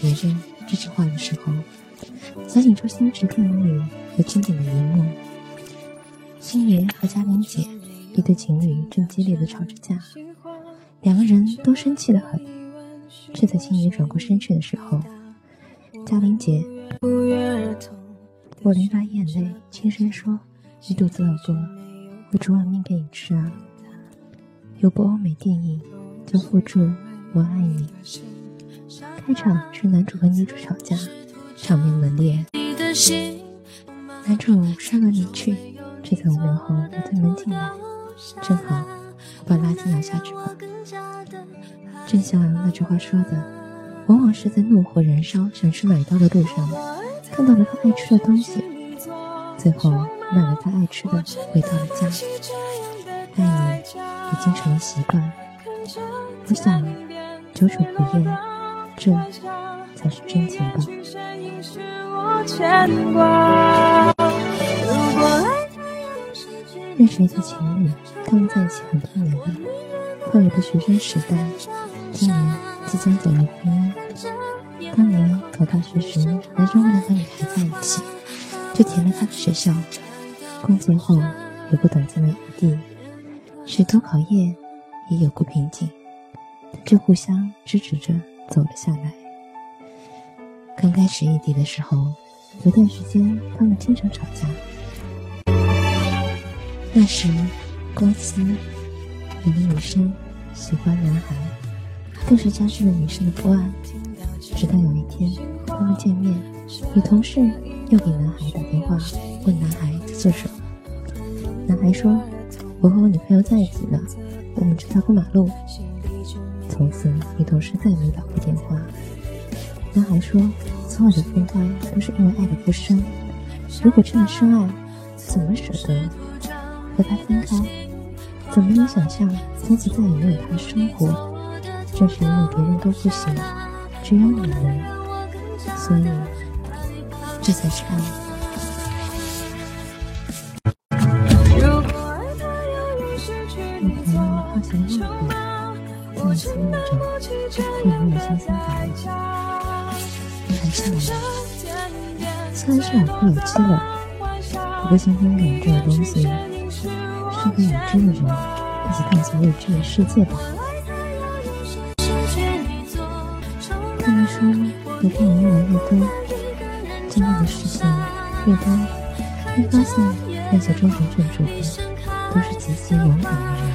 别人这句话的时候，想起周星驰电影里有经典的一幕：星爷和嘉玲姐一对情侣正激烈的吵着架，两个人都生气的很。就在星爷转过身去的时候，嘉玲姐我淋巴眼泪，轻声说：“你肚子饿不饿？我煮碗面给你吃啊。”有部欧美电影叫《互助》，我爱你。开场是男主和女主吵架，场面冷烈。男主摔门离去，却在五秒后又推门进来，正好我把垃圾拿下去吧。正像那句话说的，往往是在怒火燃烧、想吃奶刀的路上，看到了他爱吃的东西，最后买了他爱吃的，回到了家。爱你已经成了习惯，我想久久不厌，这才是真情吧。认识一对情侣，他们在一起很多年了，快乐的学生时代，今年即将走入婚姻。当年考大学时，男生为了和女孩在一起，就填了他的学校。工作后，有个短暂的异地。许多考验也有过瓶颈，但却互相支持着走了下来。刚开始异地的时候，有段时间他们经常吵架。那时，公司有个女生喜欢男孩，更是加剧了女生的不安。直到有一天，他们见面，女同事又给男孩打电话，问男孩在做什么。男孩说。我和我女朋友在一起呢，我们正在过马路。从此，女同事再也没打过电话。男孩说：“所有的分开都是因为爱的不深。如果真的深爱，怎么舍得和他分开？怎么能想象从此再也没有他的生活？正是因为别人都不行，只有你能，所以这才是爱。”前问题，在你心里着，会没有新鲜感？你还下来了，虽然是老夫老妻了，不过新鲜感这种东西，是和已知的人一起探索未知的世界吧。看的书和电影越来越多，经历的事情越多，会发现那些终成正主的，都是极其勇敢的人。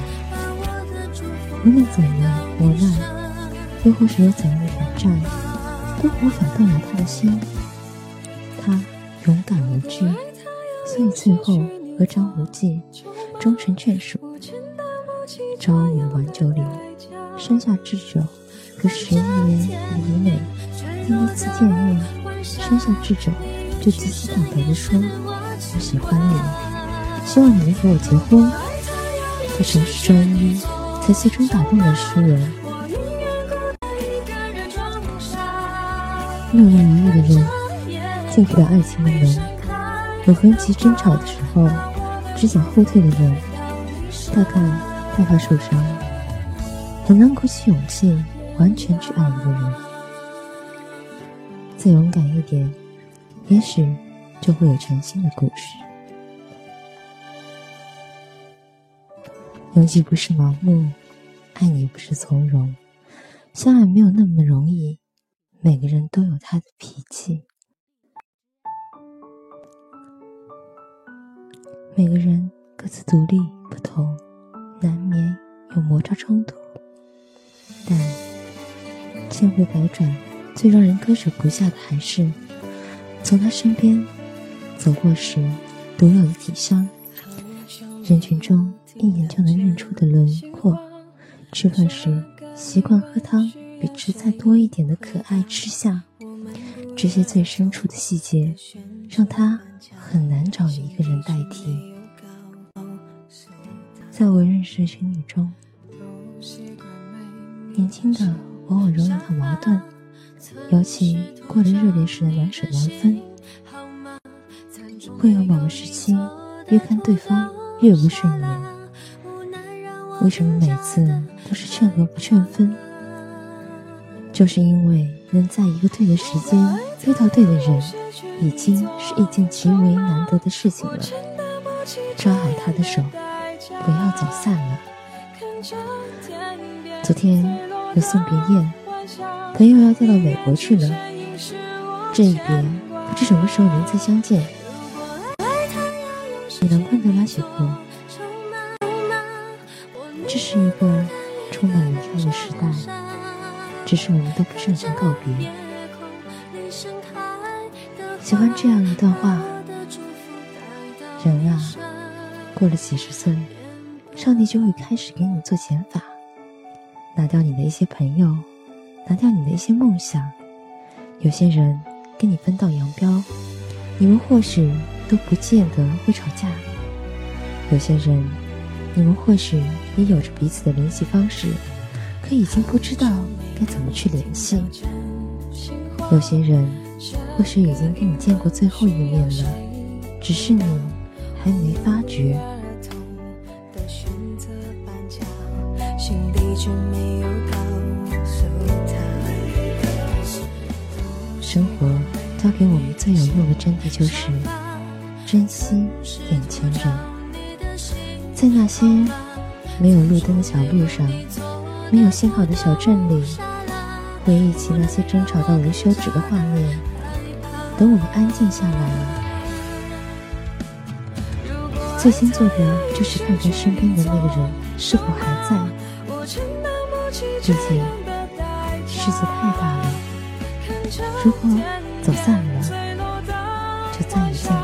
无论怎样磨难，又或是有怎样的挑战，都无法动摇他的心。他勇敢无惧，所以最后和张无忌终成眷属。张安宇挽酒里生下智者和十一年李美，第一次见面生下智者就极其坦白地说：“我喜欢你，希望你能和我结婚。”这正是专一。才最终打动了诗人。那么迷恋的人，进不了爱情的门；有分歧争吵的时候，只想后退的人，大概害怕受伤，很难鼓起勇气完全去爱一个人。再勇敢一点，也许就会有全新的故事。游戏不是盲目，爱你不是从容，相爱没有那么容易。每个人都有他的脾气，每个人各自独立不同，难免有摩擦冲突。但千回百转，最让人割舍不下的还是从他身边走过时独有的体香。人群中。一眼就能认出的轮廓，吃饭时习惯喝汤比吃菜多一点的可爱吃相，这些最深处的细节，让他很难找一个人代替。在我认识的情侣中，年轻的往往容易闹矛盾，尤其过了热恋时的难舍难分，会有某个时期越看对方越不顺眼。为什么每次都是劝和不劝分？就是因为能在一个对的时间遇到对的人，已经是一件极为难得的事情了。抓好他的手，不要走散了。昨天有送别宴，朋友要调到美国去了，这一别不知什么时候能再相见。你能昆德拉写过，这是一个充满离开的时代，只是我们都不擅长告别。喜欢这样一段话：人啊，过了几十岁，上帝就会开始给你做减法，拿掉你的一些朋友，拿掉你的一些梦想。有些人跟你分道扬镳，你们或许。都不见得会吵架。有些人，你们或许也有着彼此的联系方式，可已经不知道该怎么去联系。有些人，或许已经跟你见过最后一面了，只是你还没发觉。生活教给我们最有用的真谛就是。珍惜眼前人，在那些没有路灯的小路上，没有信号的小镇里，回忆起那些争吵到无休止的画面。等我们安静下来了，最先做的就是看看身边的那个人是否还在。毕竟世界太大了，如果走散了，就再也见。